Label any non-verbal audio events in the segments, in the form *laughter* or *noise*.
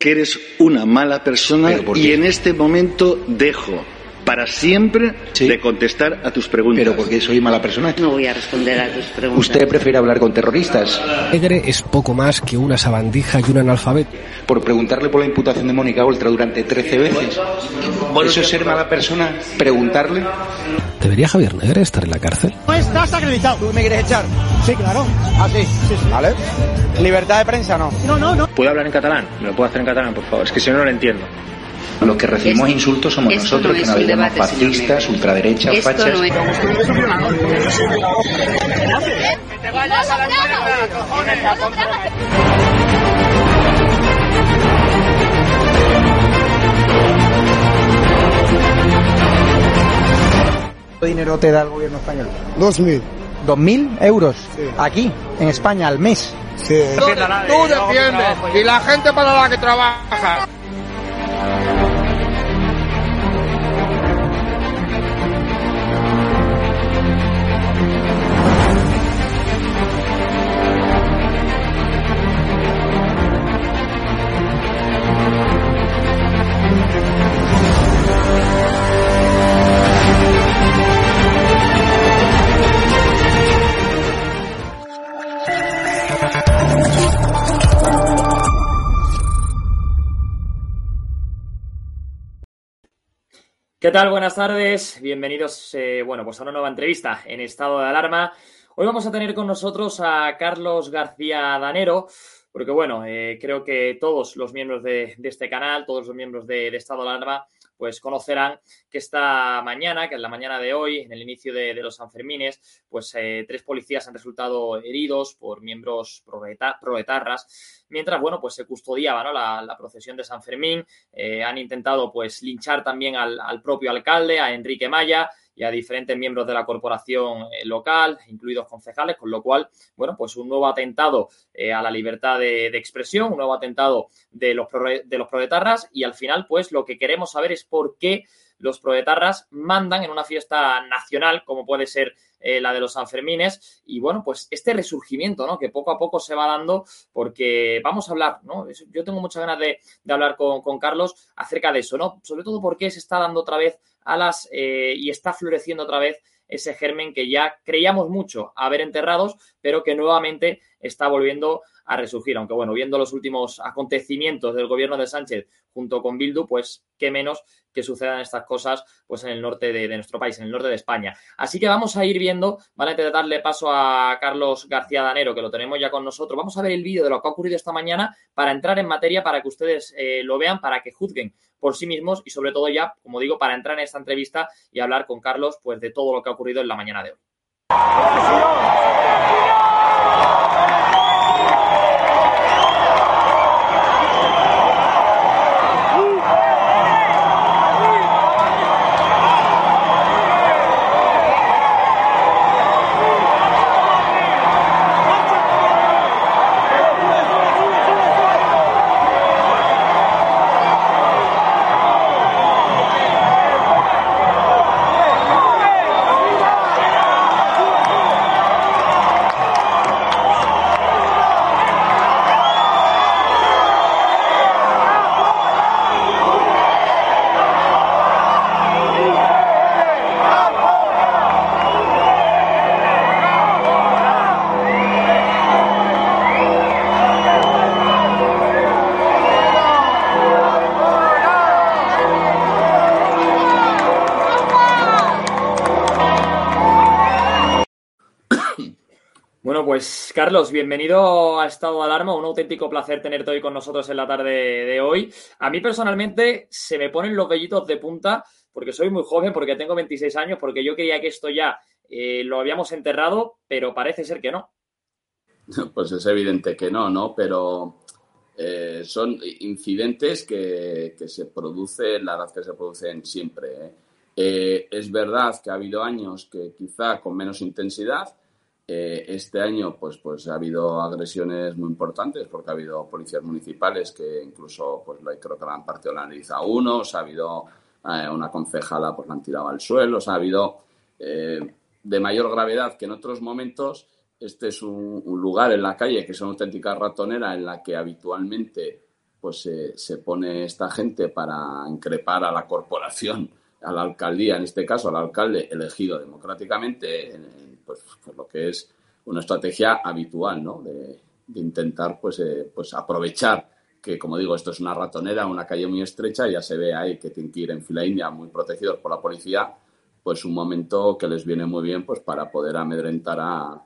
que eres una mala persona y en este momento dejo para siempre Sí. de contestar a tus preguntas. Pero porque soy mala persona. No voy a responder a tus preguntas. Usted prefiere hablar con terroristas. Negre es poco más que una sabandija y un analfabeto. Por preguntarle por la imputación de Mónica Oltra durante 13 veces. ¿Eso es ser mala persona? ¿Preguntarle? ¿Debería Javier Negre estar en la cárcel? No estás acreditado. ¿Tú me quieres echar? Sí, claro. Ah, sí, sí, sí. ¿Vale? ¿Libertad de prensa no? No, no, no. ¿Puedo hablar en catalán? ¿Me lo puedo hacer en catalán, por favor? Es que si no, no lo entiendo. Los que recibimos Esto- insultos somos nosotros, no que nos llamamos fascistas, ultraderechas, fachas. no es... ¿Cuánto dinero te da el gobierno español? Dos mil. ¿Dos mil euros? Sí. Aquí, en España, al mes. Sí. Tú defiendes y la gente para la que trabaja. ¿Qué tal? Buenas tardes. Bienvenidos, eh, bueno, pues a una nueva entrevista en estado de alarma. Hoy vamos a tener con nosotros a Carlos García Danero, porque bueno, eh, creo que todos los miembros de, este canal, todos los miembros de estado de alarma, pues conocerán que esta mañana, que es la mañana de hoy, en el inicio de, los Sanfermines, pues eh, tres policías han resultado heridos por miembros proleta- proletarras, mientras, bueno, pues se custodiaba ¿no? la, la procesión de San Fermín, eh, han intentado pues linchar también al, al propio alcalde, a Enrique Maya y a diferentes miembros de la corporación eh, local, incluidos concejales, con lo cual, bueno, pues un nuevo atentado eh, a la libertad de, expresión, un nuevo atentado de los, prole- de los proletarras y al final, pues lo que queremos saber es por qué los proletarras mandan en una fiesta nacional, como puede ser eh, la de los Sanfermines, y bueno, pues este resurgimiento, ¿no? Que poco a poco se va dando, porque vamos a hablar, ¿no? Yo tengo muchas ganas de, de hablar con, con Carlos acerca de eso, ¿no? Sobre todo porque se está dando otra vez alas eh, y está floreciendo otra vez ese germen que ya creíamos mucho haber enterrados, pero que nuevamente está volviendo a resurgir. Aunque bueno, viendo los últimos acontecimientos del gobierno de Sánchez junto con Bildu, pues qué menos que sucedan estas cosas pues en el norte de, de nuestro país, en el norte de España. Así que vamos a ir viendo, a intentar darle paso a Carlos García Danero, que lo tenemos ya con nosotros. Vamos a ver el vídeo de lo que ha ocurrido esta mañana para entrar en materia, para que ustedes eh, lo vean, para que juzguen por sí mismos y sobre todo ya, como digo, para entrar en esta entrevista y hablar con Carlos pues de todo lo que ha ocurrido en la mañana de hoy. Pues Carlos, bienvenido a Estado de Alarma. Un auténtico placer tenerte hoy con nosotros en la tarde de hoy. A mí personalmente se me ponen los vellitos de punta porque soy muy joven, porque tengo 26 años, porque yo creía que esto ya eh, lo habíamos enterrado, pero parece ser que no. *laughs* Pues es evidente que no, ¿no? Pero eh, son incidentes que, se producen, la verdad que se producen siempre. es verdad que ha habido años que quizá con menos intensidad, este año pues, pues ha habido agresiones muy importantes porque ha habido policías municipales que incluso pues creo que la han partido la nariz a unos, ha habido eh, una concejala pues la han tirado al suelo, o ha habido eh, de mayor gravedad que en otros momentos. Este es un, lugar en la calle que es una auténtica ratonera en la que habitualmente pues se pone esta gente para increpar a la corporación, a la alcaldía, en este caso al alcalde elegido democráticamente, pues, pues, lo que es una estrategia habitual, ¿no? De, intentar, pues, eh, pues aprovechar que, como digo, esto es una ratonera, una calle muy estrecha, ya se ve ahí que tienen que ir en fila india, muy protegidos por la policía, pues un momento que les viene muy bien, pues para poder amedrentar a,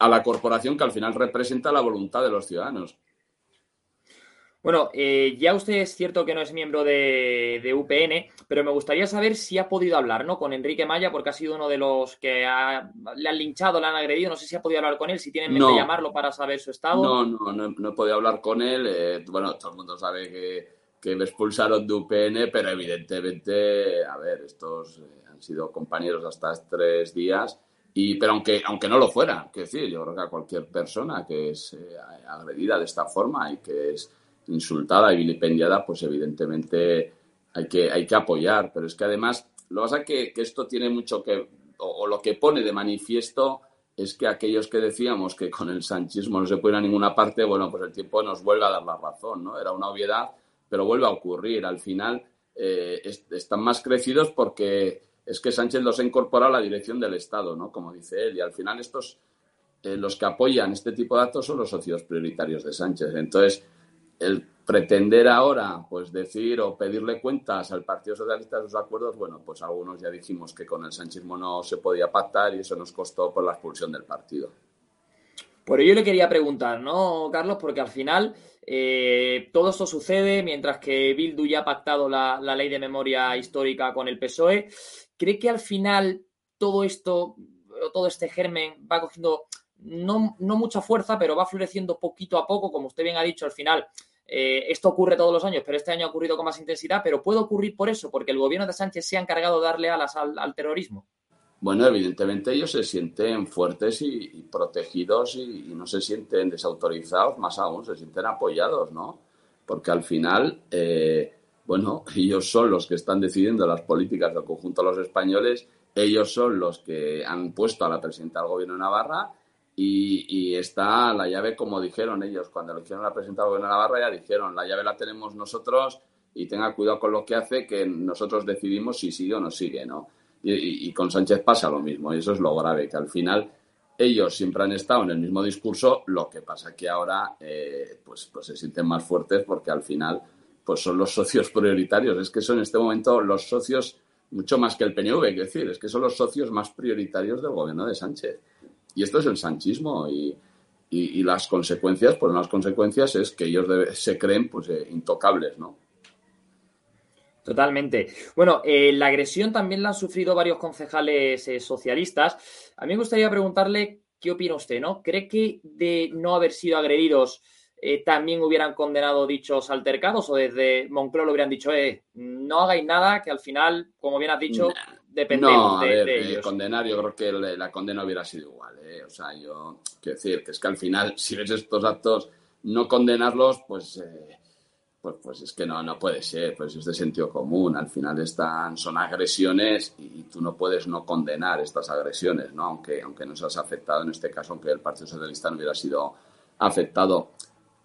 a la corporación que al final representa la voluntad de los ciudadanos. Bueno, eh, ya usted es cierto que no es miembro de, UPN, pero me gustaría saber si ha podido hablar ¿no? con Enrique Maya, porque ha sido uno de los que le han linchado, le han agredido. No sé si ha podido hablar con él, si tienen mente llamarlo para saber su estado. No, no, no, no he podido hablar con él. Eh, bueno, todo el mundo sabe que, que me expulsaron de UPN, pero evidentemente, a ver, estos eh, han sido compañeros hasta tres días. Y, pero aunque, aunque no lo fuera, que decir, yo creo que a cualquier persona que es agredida de esta forma y que es insultada y vilipendiada, pues evidentemente hay que, hay que apoyar. Pero es que además, lo que pasa es que, esto tiene mucho que, o, lo que pone de manifiesto es que aquellos que decíamos que con el sanchismo no se puede ir a ninguna parte, bueno, pues el tiempo nos vuelve a dar la razón, ¿no? Era una obviedad, pero vuelve a ocurrir. Al final eh, están más crecidos porque es que Sánchez los ha incorporado a la dirección del Estado, ¿no? Como dice él, y al final estos, eh, los que apoyan este tipo de actos son los socios prioritarios de Sánchez. Entonces, el pretender ahora pues decir o pedirle cuentas al Partido Socialista de sus acuerdos, bueno, pues algunos ya dijimos que con el sanchismo no se podía pactar y eso nos costó por la expulsión del partido. Por ello le quería preguntar, ¿no, Carlos? Porque al final eh, todo esto sucede mientras que Bildu ya ha pactado la, ley de memoria histórica con el PSOE. ¿Cree que al final todo esto, todo este germen va cogiendo no, no mucha fuerza, pero va floreciendo poquito a poco, como usted bien ha dicho, al final eh, esto ocurre todos los años, pero este año ha ocurrido con más intensidad, pero puede ocurrir por eso, porque el gobierno de Sánchez se ha encargado de darle alas al, terrorismo. Bueno, evidentemente ellos se sienten fuertes y, protegidos y, no se sienten desautorizados, más aún, se sienten apoyados, ¿no? Porque al final, eh, bueno, *laughs* ellos son los que están decidiendo las políticas del conjunto de los españoles, ellos son los que han puesto a la presidenta del gobierno de Navarra y, está la llave, como dijeron ellos, cuando lo hicieron la presentación de Navarra, ya dijeron, la llave la tenemos nosotros y tenga cuidado con lo que hace, que nosotros decidimos si sigue o no sigue, ¿no? Y, con Sánchez pasa lo mismo, y eso es lo grave, que al final ellos siempre han estado en el mismo discurso, lo que pasa que ahora eh, pues, pues se sienten más fuertes porque al final pues son los socios *laughs* prioritarios, es que son en este momento los socios mucho más que el PNV, es decir, es que son los socios más prioritarios del gobierno de Sánchez. Y esto es el sanchismo y, las consecuencias, pues las consecuencias es que ellos se creen pues eh, intocables, ¿no? Totalmente. Bueno, eh, la agresión también la han sufrido varios concejales eh, socialistas. A mí me gustaría preguntarle qué opina usted, ¿no? ¿Cree que de no haber sido agredidos también hubieran condenado dichos altercados o desde Moncloa lo hubieran dicho, eh, no hagáis nada, que al final, como bien has dicho, dependemos de, ellos. condenar, yo creo que la condena hubiera sido igual. ¿eh? O sea, yo quiero decir que es que al final, *laughs* si ves estos actos, no condenarlos, pues, eh, pues, pues es que no, no puede ser, pues es de sentido común. Al final están, son agresiones y, tú no puedes no condenar estas agresiones, ¿no? Aunque, aunque no seas afectado en este caso, aunque el Partido Socialista no hubiera sido afectado.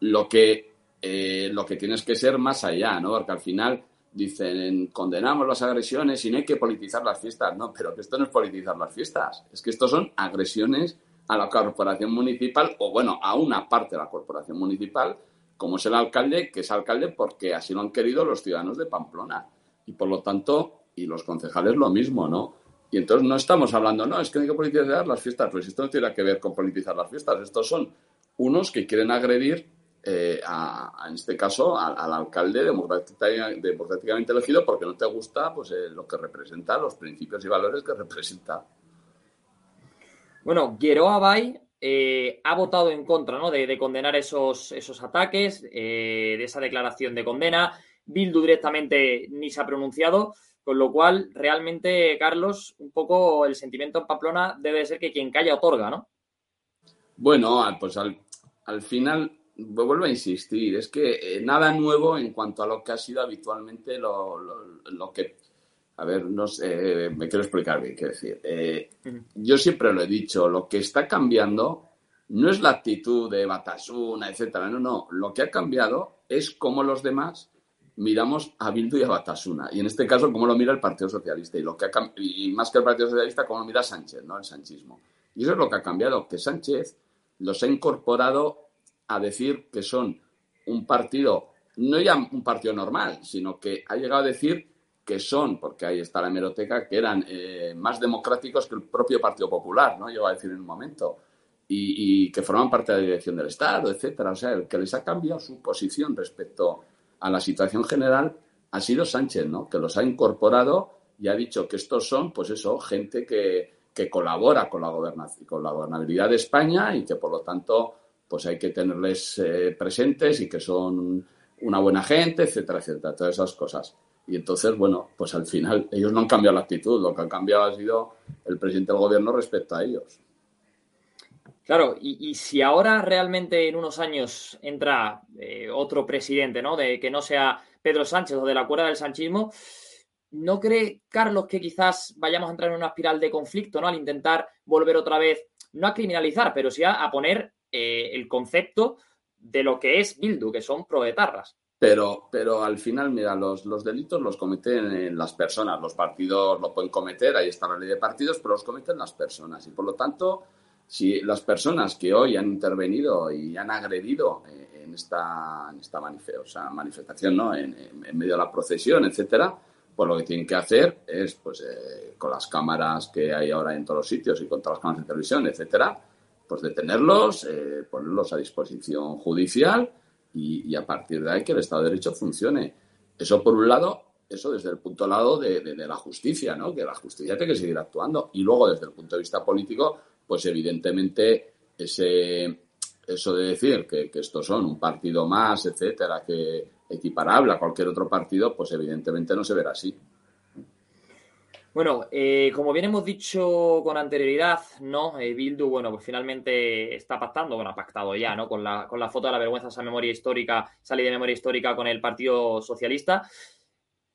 Lo que, eh, lo que tienes que ser más allá, ¿no? Porque al final dicen condenamos las agresiones y no hay que politizar las fiestas. No, pero que esto no es politizar las fiestas. Es que esto son agresiones a la corporación municipal o, bueno, a una parte de la corporación municipal, como es el alcalde, que es alcalde porque así lo han querido los ciudadanos de Pamplona. Y por lo tanto, y los concejales lo mismo, ¿no? Y entonces no estamos hablando, no, es que hay que politizar las fiestas. Pues esto no tiene que ver con politizar las fiestas. Estos son unos que quieren agredir eh, en este caso, al, alcalde democráticamente elegido porque no te gusta pues, eh, lo que representa, los principios y valores que representa. Bueno, Gueroa Bay eh, ha votado en contra ¿no? de, condenar esos, esos ataques, de esa declaración de condena. Bildu directamente ni se ha pronunciado, con lo cual realmente, Carlos, un poco el sentimiento en Pamplona debe ser que quien calla otorga, ¿no? Bueno, pues al, al final vuelvo a insistir, es que eh, nada nuevo en cuanto a lo que ha sido habitualmente lo, lo, que... A ver, no sé, me quiero explicar bien, quiero decir. Eh, yo siempre lo he dicho, lo que está cambiando no es la actitud de Batasuna, etcétera, no, no. Lo que ha cambiado es cómo los demás miramos a Bildu y a Batasuna. Y en este caso, cómo lo mira el Partido Socialista. Y, lo que y más que el Partido Socialista, cómo lo mira Sánchez, ¿no? El sanchismo. Y eso es lo que ha cambiado, que Sánchez los ha incorporado a decir que son un partido, no ya un partido normal, sino que ha llegado a decir que son, porque ahí está la hemeroteca, que eran eh, más democráticos que el propio Partido Popular, ¿no? Llegó a decir en un momento. Y, que forman parte de la dirección del Estado, etcétera. O sea, el que les ha cambiado su posición respecto a la situación general ha sido Sánchez, ¿no? Que los ha incorporado y ha dicho que estos son, pues eso, gente que, que colabora con la, con la gobernabilidad de España y que, por lo tanto, pues hay que tenerles eh, presentes y que son una buena gente, etcétera, etcétera, todas esas cosas. Y entonces, bueno, pues al final ellos no han cambiado la actitud, lo que han cambiado ha sido el presidente del gobierno respecto a ellos. Claro, y, si ahora realmente en unos años entra eh, otro presidente, ¿no? De que no sea Pedro Sánchez o de la cuerda del sanchismo, ¿no cree Carlos que quizás vayamos a entrar en una espiral de conflicto, ¿no? Al intentar volver otra vez, no a criminalizar, pero sí a poner eh, el concepto de lo que es Bildu, que son proetarras. Pero, pero al final, mira, los, los delitos los cometen las personas. Los partidos lo pueden cometer, ahí está la ley de partidos, pero los cometen las personas. Y por lo tanto, si las personas que hoy han intervenido y han agredido eh, en esta, esta manifestación, ¿no? En, medio de la procesión, etcétera, pues lo que tienen que hacer es, pues, eh, con las cámaras que hay ahora en todos los sitios y con todas las cámaras de televisión, etcétera, pues detenerlos, eh, ponerlos a disposición judicial y, a partir de ahí que el Estado de Derecho funcione. Eso por un lado, eso desde el punto lado de, la justicia, ¿no? Que la justicia tiene que seguir actuando. Y luego desde el punto de vista político, pues evidentemente ese, eso de decir que, que estos son un partido más, etcétera, que equiparable a cualquier otro partido, pues evidentemente no se verá así. Bueno, eh, como bien hemos dicho con anterioridad, ¿no? Eh, Bildu, bueno, pues finalmente está pactando, bueno, ha pactado ya, ¿no? Con la, con la foto de la vergüenza, esa memoria histórica, esa de memoria histórica con el Partido Socialista.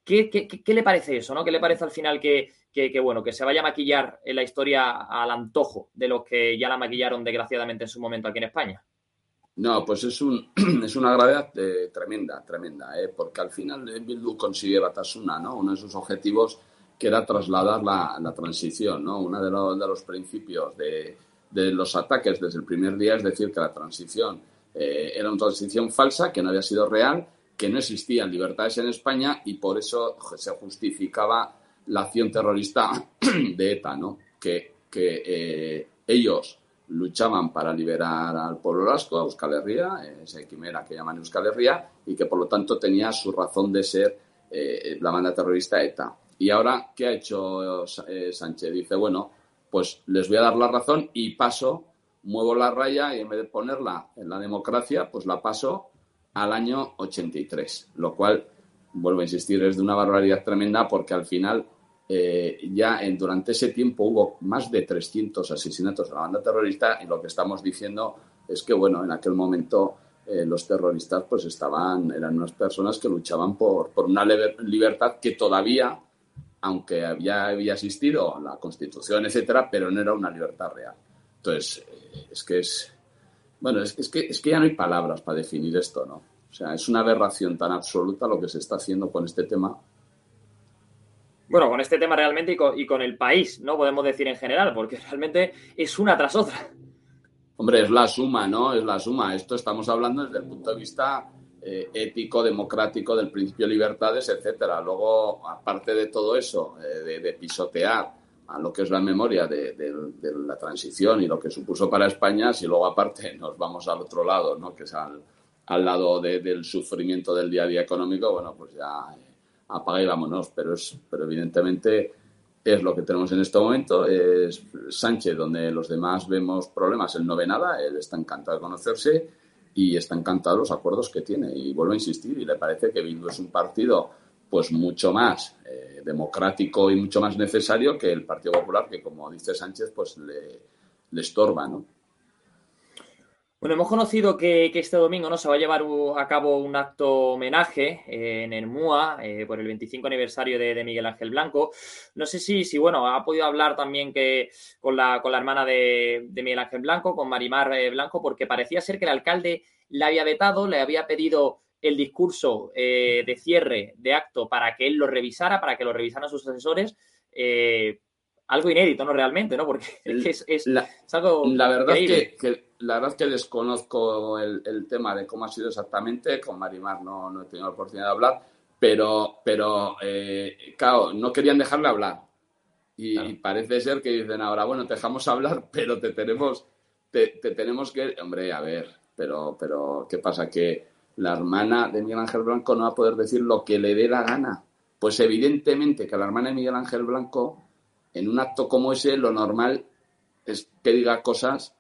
¿Qué, qué, le parece eso, no? ¿Qué le parece al final que, que, bueno, que se vaya a maquillar en la historia al antojo de los que ya la maquillaron desgraciadamente en su momento aquí en España? No, pues es, un, *clears throat* es una gravedad eh, tremenda, tremenda, ¿eh? porque al final Bildu consigue Batasuna, ¿no? Uno de sus objetivos que era trasladar la, la transición, ¿no? Uno de, los, de los principios de, de, los ataques desde el primer día es decir que la transición eh, era una transición falsa, que no había sido real, que no existían libertades en España y por eso se justificaba la acción terrorista *clears throat* de ETA, ¿no? Que, que eh, ellos luchaban para liberar al pueblo vasco, a Euskal Herria, esa quimera que llaman Euskal Herria, y que por lo tanto tenía su razón de ser eh, la banda terrorista ETA. Y ahora, ¿qué ha hecho eh, Sánchez? Dice, bueno, pues les voy a dar la razón y paso, muevo la raya y en vez de ponerla en la democracia, pues la paso al año 83, lo cual, vuelvo a insistir, es de una barbaridad tremenda porque al final eh, ya en, durante ese tiempo hubo más de 300 asesinatos de la banda terrorista y lo que estamos diciendo es que, bueno, en aquel momento eh, los terroristas pues estaban, eran unas personas que luchaban por, por una libertad que todavía aunque había, había existido la Constitución, etcétera, pero no era una libertad real. Entonces, eh, es que es. Bueno, es, que, es que ya no hay palabras para definir esto, ¿no? O sea, es una aberración tan absoluta lo que se está haciendo con este tema. Bueno, con este tema realmente y con, y con el país, ¿no? Podemos decir en general, porque realmente es una tras otra. Hombre, es la suma, ¿no? Es la suma. Esto estamos hablando desde el punto de vista eh, ético, democrático, del principio de libertades, etcétera. Luego, aparte de todo eso, eh, de, pisotear a lo que es la memoria de, la transición y lo que supuso para España, si luego aparte *laughs* nos vamos al otro lado, ¿no? que es al, lado del sufrimiento del día a día económico, bueno, pues ya eh, apaga y vámonos. Pero, es, pero evidentemente es lo que tenemos en este momento. Es Sánchez, donde los demás vemos problemas, él no ve nada, él está encantado de conocerse y está encantado de los acuerdos que tiene. Y vuelvo a insistir, y le parece que Bildu es un partido pues mucho más eh, democrático y mucho más necesario que el Partido Popular, que como dice Sánchez, pues le, le estorba, ¿no? Bueno, hemos conocido que, este domingo ¿no? se va a llevar a cabo un acto homenaje eh, en el MUA eh, por el 25 aniversario de, Miguel Ángel Blanco. No sé si, bueno, ha podido hablar también que con la, con la hermana de, Miguel Ángel Blanco, con Marimar eh, Blanco, porque parecía ser que el alcalde le había vetado, le había pedido el discurso de cierre de acto para que él lo revisara, para que lo revisaran sus asesores algo inédito, ¿no? Realmente, ¿no? Porque es, es, la, algo la verdad que, la verdad es que desconozco el, tema de cómo ha sido exactamente. Con Marimar no, no he tenido la oportunidad de hablar, pero, pero eh, claro, no querían dejarle hablar. Y, parece ser que dicen ahora, bueno, te dejamos hablar, *laughs* pero te tenemos, te, tenemos que. Hombre, a ver, pero, pero, ¿qué pasa? Que la hermana de Miguel Ángel Blanco no va a poder decir lo que le dé la gana. Pues evidentemente que la hermana de Miguel Ángel Blanco en un acto como ese lo normal es que diga cosas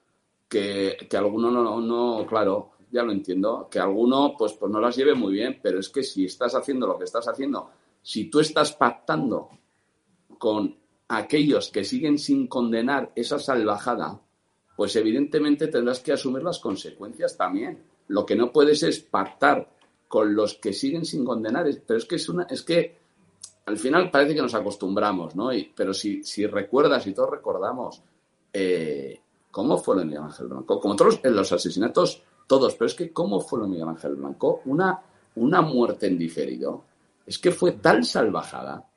que, que alguno no, no, claro, ya lo entiendo, que alguno pues, pues no las lleve muy bien, pero es que si estás haciendo lo que estás haciendo, si tú estás pactando con aquellos que siguen sin condenar esa salvajada, pues evidentemente tendrás que asumir las consecuencias también. Lo que no puedes es pactar con los que siguen sin condenar, pero es que es una, es que al final parece que nos acostumbramos, ¿no? pero si, si recuerdas y todos recordamos eh, cómo fue lo de Miguel Ángel Blanco, como todos en los asesinatos, todos, pero es que cómo fue lo de Miguel Ángel Blanco, una, una muerte en diferido, es que fue tal salvajada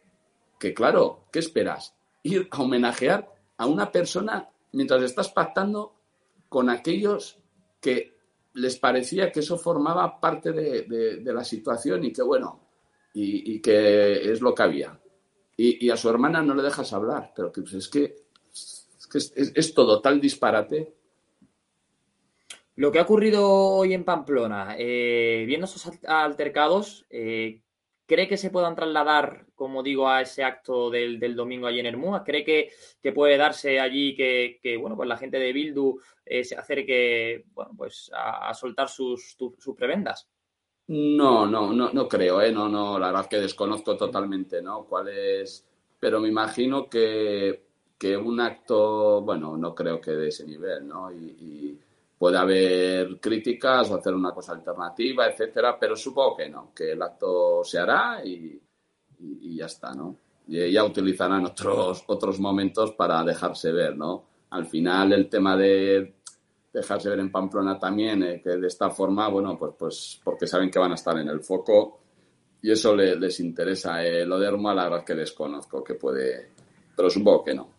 que, claro, ¿qué esperas? Ir a homenajear a una persona mientras estás pactando con aquellos que les parecía que eso formaba parte de la situación y que, bueno, y, que es lo que había. Y, a su hermana no le dejas hablar, pero que, pues, es que, es, todo tal disparate. Lo que ha ocurrido hoy en Pamplona, eh, viendo esos altercados, eh, ¿cree que se puedan trasladar, como digo, a ese acto del, domingo allí en Hermúa? ¿Cree que, puede darse allí que, bueno, pues la gente de Bildu eh, se acerque bueno, pues a, soltar sus, sus prebendas? No, no, no, no creo, ¿eh? No, no, la verdad que desconozco totalmente, ¿no? ¿Cuál es? Pero me imagino que, que un acto, bueno, no creo que de ese nivel, ¿no? Y, puede haber críticas o hacer una cosa alternativa, etcétera, pero supongo que no, que el acto se hará y, y, ya está, ¿no? Y ya utilizarán otros, otros momentos para dejarse ver, ¿no? Al final el tema de dejarse ver en Pamplona también, eh, que de esta forma, bueno, pues, pues porque saben que van a estar en el foco y eso les interesa. Eh, lo de Herma, la verdad que desconozco que puede, pero supongo que no.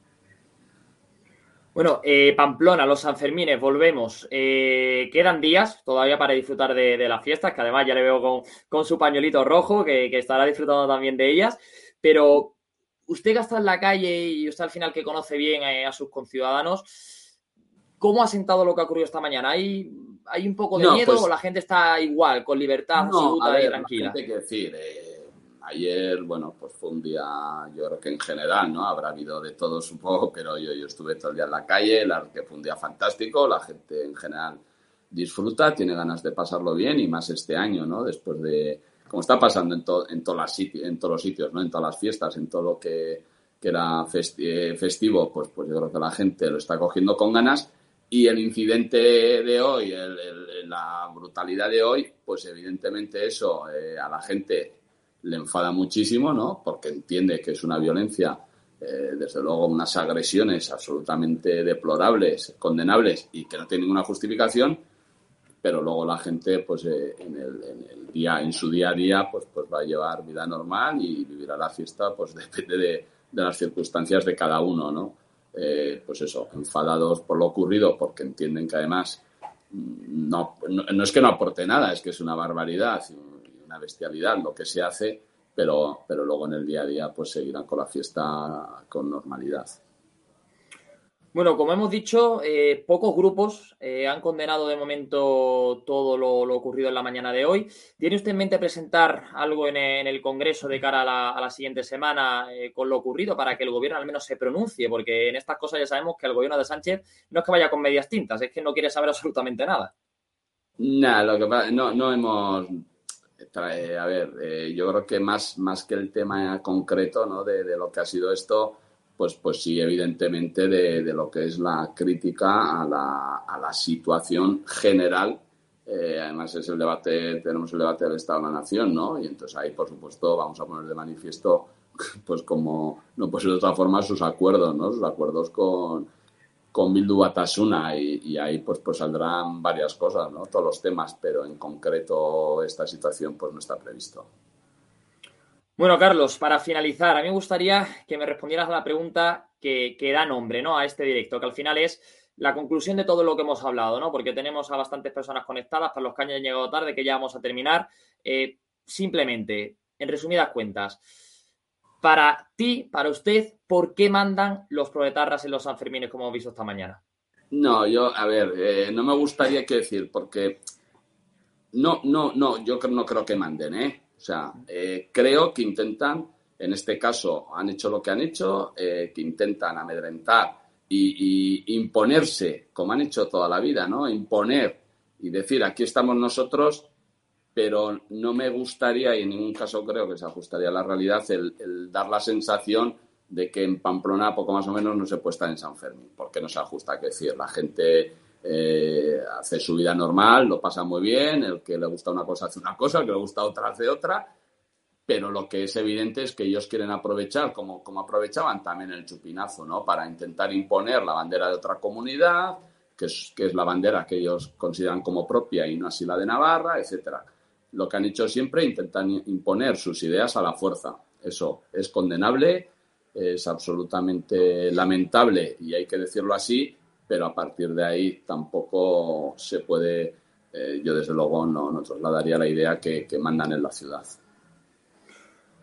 Bueno, eh, Pamplona, los Sanfermines, volvemos. quedan días todavía para disfrutar de, las fiestas, que además ya le veo con, su pañuelito rojo, que, estará disfrutando también de ellas. Pero usted que está en la calle y usted al final que conoce bien a sus conciudadanos, ¿Cómo ha sentado lo que ha ocurrido esta mañana? ¿Hay, hay un poco de miedo pues o la gente está igual, con libertad absoluta y tranquila? Hay que decir, eh, ayer, bueno, pues fue un día, yo creo que en general, ¿no? Habrá habido de todo, supongo, pero yo, yo estuve todo el día en la calle, la, que fue un día fantástico, la gente en general disfruta, tiene ganas de pasarlo bien y más este año, ¿no? Después de, como está pasando en, en, todas las en todos los sitios, ¿no? En todas las fiestas, en todo lo que, que era eh, festivo, pues, pues yo creo que la gente lo está cogiendo con ganas y el incidente de hoy, la brutalidad de hoy, pues evidentemente eso eh, a la gente le enfada muchísimo, ¿no? Porque entiende que es una violencia, eh, desde luego unas agresiones absolutamente deplorables, condenables y que no tienen ninguna justificación, pero luego la gente, pues eh, en, el, día, en su día a día, pues, pues va a llevar vida normal y vivirá la fiesta, pues *laughs* depende de, de las circunstancias de cada uno, ¿no? Eh, pues eso, enfadados por lo ocurrido, porque entienden que además mm, no, no, es que no aporte nada, es que es una barbaridad, una bestialidad lo que se hace, pero, pero luego en el día a día pues seguirán con la fiesta con normalidad. Bueno, como hemos dicho, eh, pocos grupos eh, han condenado de momento todo lo, ocurrido en la mañana de hoy. ¿Tiene usted en mente presentar algo en, el Congreso de cara a la, siguiente semana eh, con lo ocurrido para que el gobierno al menos se pronuncie? Porque en estas cosas ya sabemos que el gobierno de Sánchez no es que vaya con medias tintas, es que no quiere saber *laughs* absolutamente nada. Nada, lo que pasa, no, no hemos. A ver, yo creo que más, más que el tema concreto ¿no? de lo que ha sido esto pues, pues sí, evidentemente, de, lo que es la crítica a la, a la situación general. Eh, además, es el debate, tenemos el debate del Estado de la Nación, ¿no? Y entonces ahí, por supuesto, vamos a poner de manifiesto, *laughs* pues como no puede ser de otra forma, sus acuerdos, ¿no? Sus acuerdos con, con Bildu Batasuna y, y, ahí pues, pues saldrán varias cosas, ¿no? Todos los temas, pero en concreto esta situación pues no está previsto. Bueno, Carlos, para finalizar, a mí me gustaría que me respondieras a la pregunta que, da nombre ¿no? a este directo, que al final es la conclusión de todo lo que hemos hablado, ¿no? Porque tenemos a bastantes personas conectadas, para los que hayan llegado tarde, que ya vamos a terminar. Eh, simplemente, en resumidas cuentas, para ti, para usted, ¿por qué mandan los proletarras en los Sanfermines como hemos visto esta mañana? No, yo, a ver, eh, no me gustaría que decir, porque no, no, no, yo no creo que manden, ¿eh? O sea, eh, creo que intentan, en este caso han hecho lo que han hecho, eh, que intentan amedrentar y, imponerse, como han hecho toda la vida, ¿no? Imponer y decir, aquí estamos nosotros, pero no me gustaría, y en ningún caso creo que se ajustaría a la realidad, el, dar la sensación de que en Pamplona poco más o menos no se puede estar en San Fermín, porque no se ajusta, que decir, la gente eh, hace su vida normal, lo pasa muy bien, el que le gusta una cosa hace una cosa, el que le gusta otra hace otra, pero lo que es evidente es que ellos quieren aprovechar, como, como aprovechaban también el chupinazo, ¿no? Para intentar imponer la bandera de otra comunidad, que es, que es la bandera que ellos consideran como propia y no así la de Navarra, etcétera. Lo que han hecho siempre, intentan imponer sus ideas a la fuerza. Eso es condenable, es absolutamente lamentable y hay que decirlo así, pero a partir de ahí tampoco se puede, eh, yo desde luego no, no trasladaría la idea que, mandan en la ciudad.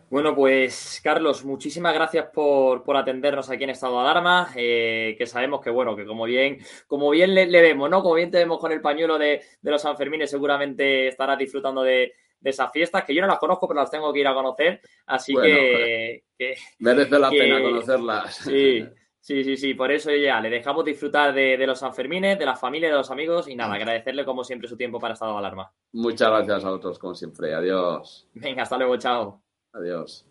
Bueno, pues Carlos, muchísimas gracias por, atendernos aquí en Estado de Alarma, eh, que sabemos que, bueno, que como bien, como bien le, vemos, ¿no? Como bien te vemos con el pañuelo de, los Sanfermines, seguramente estarás disfrutando de, esas fiestas, que yo no las conozco, pero las tengo que ir a conocer, así que, Merece la pena conocerlas. Sí, Sí, sí, sí, por eso ya le dejamos disfrutar de, los Sanfermines, de la familia, de los amigos y nada, agradecerle como siempre su tiempo para Estado de Alarma. Muchas gracias a vosotros como siempre. Adiós. Venga, hasta luego, chao. Adiós.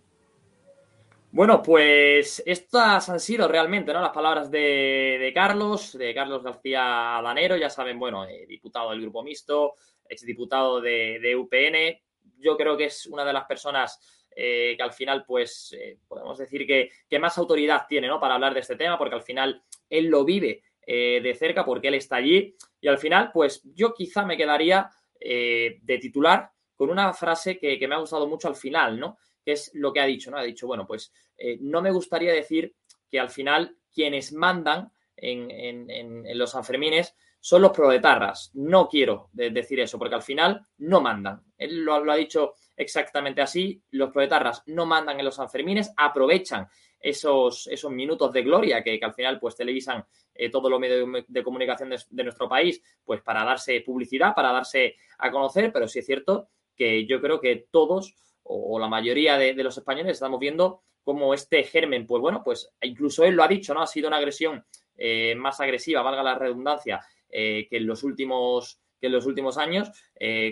Bueno, pues estas han sido realmente ¿no? las palabras de, Carlos, de Carlos García Danero, ya saben, bueno, eh, diputado del Grupo Mixto, exdiputado de, de UPN. Yo creo que es una de las personas eh, que al final, pues, eh, podemos decir que, más autoridad tiene, ¿no? Para hablar de este tema, porque al final él lo vive eh, de cerca, porque él está allí. Y al final, pues, yo quizá me quedaría de titular con una frase que, me ha gustado mucho al final, ¿no? Que es lo que ha dicho, ¿no? Ha dicho, bueno, pues, no me gustaría decir que al final quienes mandan en, los Sanfermines son los proletarras. No quiero decir eso, porque al final no mandan. Él lo ha dicho exactamente así. Los proletarras no mandan en los Sanfermines, aprovechan esos, esos minutos de gloria que, al final pues televisan eh, todos los medios de, comunicación de, nuestro país pues para darse publicidad, para darse a conocer, pero sí es cierto que yo creo que todos o, la mayoría de, los españoles estamos viendo cómo este germen, pues bueno, pues incluso él lo ha dicho, ¿no? Ha sido una agresión eh, más agresiva, valga la redundancia, eh, que en los últimos que en los últimos años,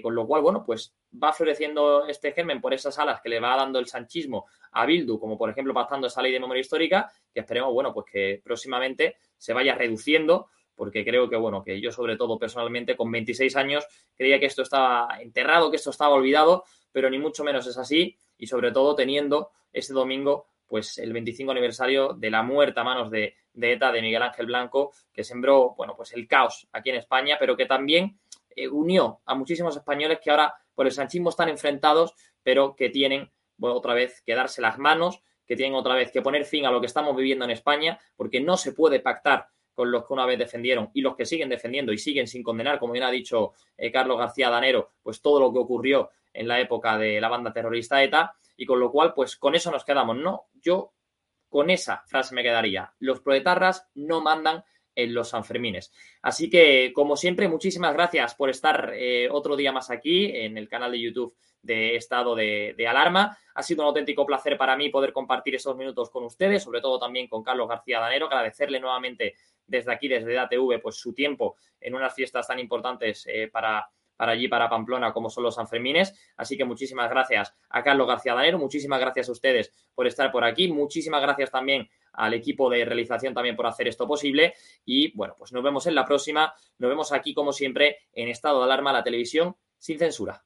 con lo cual, bueno, pues va floreciendo este germen por esas alas que le va dando el sanchismo a Bildu, como por ejemplo pactando esa ley de memoria histórica, que esperemos, bueno, pues que próximamente se vaya reduciendo, porque creo que, bueno, que yo sobre todo personalmente con 26 años creía que esto estaba enterrado, que esto estaba olvidado, pero ni mucho menos es así, y sobre todo teniendo este domingo pues el 25 aniversario de la muerte a manos de, ETA de Miguel Ángel Blanco, que sembró, bueno, pues el caos aquí en España, pero que también eh, unió a muchísimos españoles que ahora por el sanchismo están enfrentados, pero que tienen otra vez que darse las manos, que tienen otra vez que poner fin a lo que estamos viviendo en España, porque no se puede pactar con los que una vez defendieron y los que siguen defendiendo y siguen sin condenar, como bien ha dicho eh, Carlos García Danero, pues todo lo que ocurrió en la época de la banda terrorista ETA, y con lo cual, pues con eso nos quedamos, ¿no? Yo con esa frase me quedaría. Los proletarras no mandan en los Sanfermines. Así que, como siempre, muchísimas gracias por estar eh, otro día más aquí en el canal de YouTube de Estado de, Alarma. Ha sido un auténtico placer para mí poder compartir estos minutos con ustedes, sobre todo también con Carlos García Danero, agradecerle nuevamente desde aquí, desde DATV, pues su tiempo en unas fiestas tan importantes eh, para para allí, para Pamplona, como son los Sanfermines. Así que muchísimas gracias a Carlos García Danero, muchísimas gracias a ustedes por estar por aquí, muchísimas gracias también al equipo de realización también por hacer esto posible. Y bueno, pues nos vemos en la próxima. Nos vemos aquí, como siempre, en estado de alarma, la televisión sin censura.